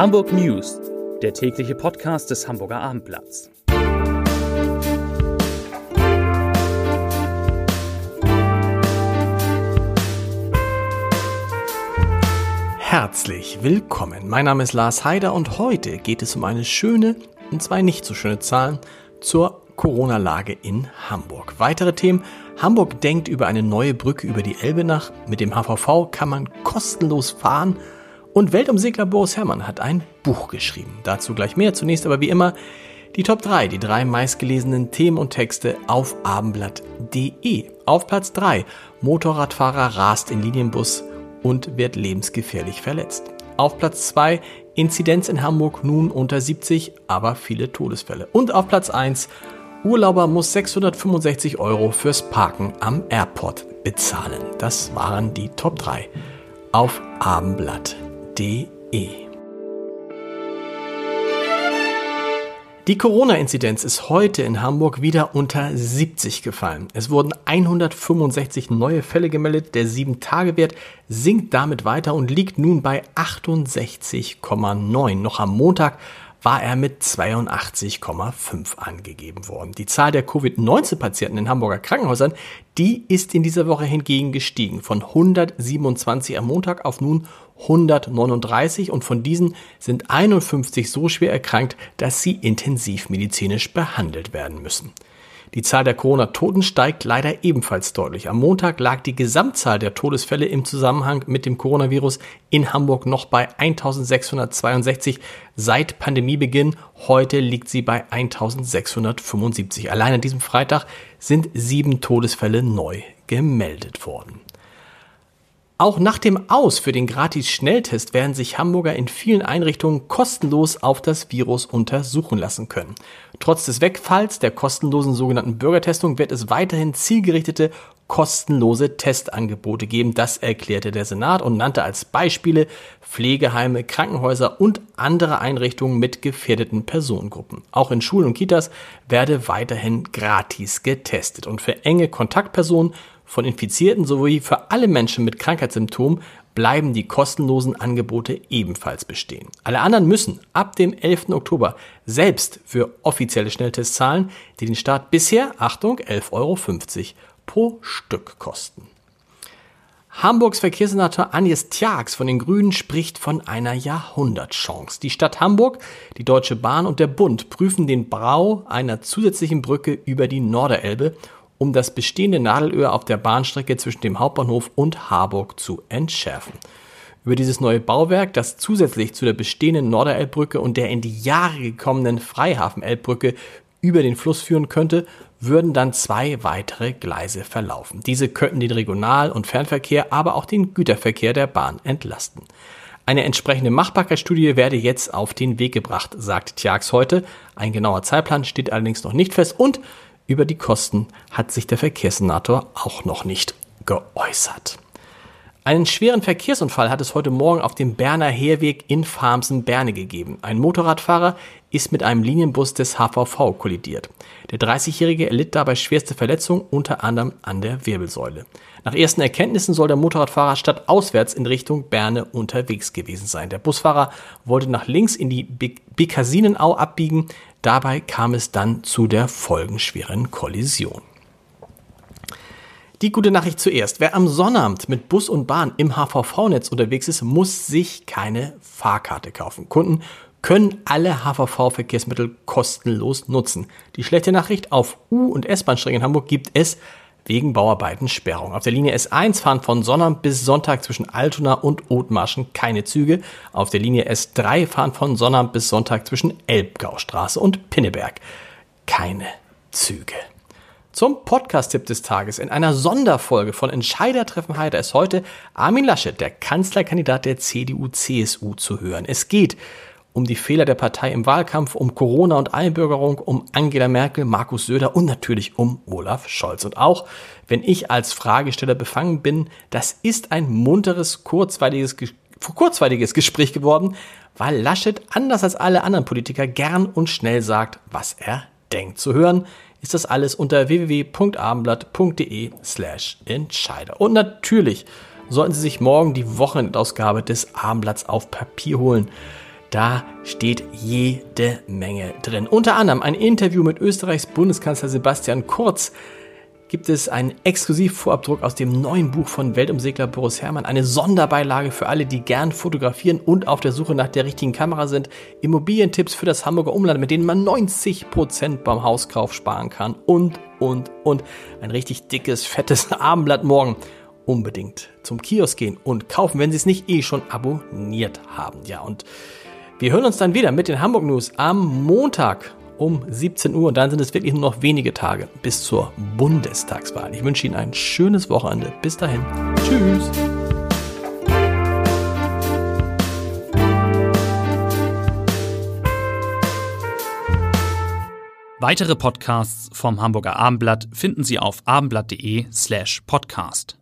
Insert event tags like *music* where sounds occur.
Hamburg News, der tägliche Podcast des Hamburger Abendblatts. Herzlich willkommen. Mein Name ist Lars Heider und heute geht es um eine schöne und zwei nicht so schöne Zahlen zur Corona-Lage in Hamburg. Weitere Themen. Hamburg denkt über eine neue Brücke über die Elbe nach. Mit dem HVV kann man kostenlos fahren und Weltumsegler Boris Herrmann hat ein Buch geschrieben. Dazu gleich mehr. Zunächst aber wie immer die Top 3, die drei meistgelesenen Themen und Texte auf abendblatt.de. Auf Platz 3, Motorradfahrer rast in Linienbus und wird lebensgefährlich verletzt. Auf Platz 2, Inzidenz in Hamburg nun unter 70, aber viele Todesfälle. Und auf Platz 1, Urlauber muss 665 Euro fürs Parken am Airport bezahlen. Das waren die Top 3 auf abendblatt.de. Die Corona-Inzidenz ist heute in Hamburg wieder unter 70 gefallen. Es wurden 165 neue Fälle gemeldet. Der 7-Tage-Wert sinkt damit weiter und liegt nun bei 68,9. Noch am Montag war er mit 82,5 angegeben worden. Die Zahl der Covid-19-Patienten in Hamburger Krankenhäusern, die ist in dieser Woche hingegen gestiegen von 127 am Montag auf nun 139 und von diesen sind 51 so schwer erkrankt, dass sie intensivmedizinisch behandelt werden müssen. Die Zahl der Corona-Toten steigt leider ebenfalls deutlich. Am Montag lag die Gesamtzahl der Todesfälle im Zusammenhang mit dem Coronavirus in Hamburg noch bei 1662 seit Pandemiebeginn. Heute liegt sie bei 1675. Allein an diesem Freitag sind sieben Todesfälle neu gemeldet worden. Auch nach dem Aus für den Gratis-Schnelltest werden sich Hamburger in vielen Einrichtungen kostenlos auf das Virus untersuchen lassen können. Trotz des Wegfalls der kostenlosen sogenannten Bürgertestung wird es weiterhin zielgerichtete kostenlose Testangebote geben. Das erklärte der Senat und nannte als Beispiele Pflegeheime, Krankenhäuser und andere Einrichtungen mit gefährdeten Personengruppen. Auch in Schulen und Kitas werde weiterhin gratis getestet und für enge Kontaktpersonen von Infizierten sowie für alle Menschen mit Krankheitssymptomen bleiben die kostenlosen Angebote ebenfalls bestehen. Alle anderen müssen ab dem 11. Oktober selbst für offizielle Schnelltests zahlen, die den Staat bisher, Achtung, 11,50 Euro pro Stück kosten. Hamburgs Verkehrssenator Agnes Tjax von den Grünen spricht von einer Jahrhundertchance. Die Stadt Hamburg, die Deutsche Bahn und der Bund prüfen den Bau einer zusätzlichen Brücke über die Norderelbe um das bestehende Nadelöhr auf der Bahnstrecke zwischen dem Hauptbahnhof und Harburg zu entschärfen. Über dieses neue Bauwerk, das zusätzlich zu der bestehenden Norderelbbrücke und der in die Jahre gekommenen Freihafen-Elbbrücke über den Fluss führen könnte, würden dann zwei weitere Gleise verlaufen. Diese könnten den Regional- und Fernverkehr, aber auch den Güterverkehr der Bahn entlasten. Eine entsprechende Machbarkeitsstudie werde jetzt auf den Weg gebracht, sagt Tjax heute. Ein genauer Zeitplan steht allerdings noch nicht fest und über die Kosten hat sich der Verkehrssenator auch noch nicht geäußert. Einen schweren Verkehrsunfall hat es heute Morgen auf dem Berner Heerweg in Farmsen-Berne gegeben. Ein Motorradfahrer ist mit einem Linienbus des HVV kollidiert. Der 30-Jährige erlitt dabei schwerste Verletzungen, unter anderem an der Wirbelsäule. Nach ersten Erkenntnissen soll der Motorradfahrer statt auswärts in Richtung Berne unterwegs gewesen sein. Der Busfahrer wollte nach links in die Bekasinenau abbiegen. Dabei kam es dann zu der folgenschweren Kollision. Die gute Nachricht zuerst. Wer am Sonnabend mit Bus und Bahn im HVV-Netz unterwegs ist, muss sich keine Fahrkarte kaufen. Kunden können alle HVV-Verkehrsmittel kostenlos nutzen. Die schlechte Nachricht, auf U- und S-Bahn-Strecken in Hamburg gibt es wegen Bauarbeiten Sperrung. Auf der Linie S1 fahren von Sonnabend bis Sonntag zwischen Altona und Othmarschen keine Züge. Auf der Linie S3 fahren von Sonnabend bis Sonntag zwischen Elbgaustraße und Pinneberg keine Züge. Zum Podcast-Tipp des Tages. In einer Sonderfolge von Entscheidertreffen Heider ist heute Armin Laschet, der Kanzlerkandidat der CDU-CSU, zu hören. Es geht um die Fehler der Partei im Wahlkampf, um Corona und Einbürgerung, um Angela Merkel, Markus Söder und natürlich um Olaf Scholz. Und auch wenn ich als Fragesteller befangen bin, das ist ein munteres, kurzweiliges, kurzweiliges Gespräch geworden, weil Laschet anders als alle anderen Politiker gern und schnell sagt, was er denkt. Zu hören ist das alles unter www.abendblatt.de slash Entscheider. Und natürlich sollten Sie sich morgen die Wochenendausgabe des Abendblatts auf Papier holen. Da steht jede Menge drin. Unter anderem ein Interview mit Österreichs Bundeskanzler Sebastian Kurz, gibt es einen Exklusivvorabdruck aus dem neuen Buch von Weltumsegler Boris Herrmann, eine Sonderbeilage für alle, die gern fotografieren und auf der Suche nach der richtigen Kamera sind, Immobilientipps für das Hamburger Umland, mit denen man 90 Prozent beim Hauskauf sparen kann. Und, und, und. Ein richtig dickes, fettes *laughs* Abendblatt morgen. Unbedingt zum Kiosk gehen und kaufen, wenn Sie es nicht eh schon abonniert haben. Ja, und wir hören uns dann wieder mit den Hamburg News am Montag um 17 Uhr. Und dann sind es wirklich nur noch wenige Tage bis zur Bundestagswahl. Ich wünsche Ihnen ein schönes Wochenende. Bis dahin. Tschüss. Weitere Podcasts vom Hamburger Abendblatt finden Sie auf abendblatt.de slash podcast.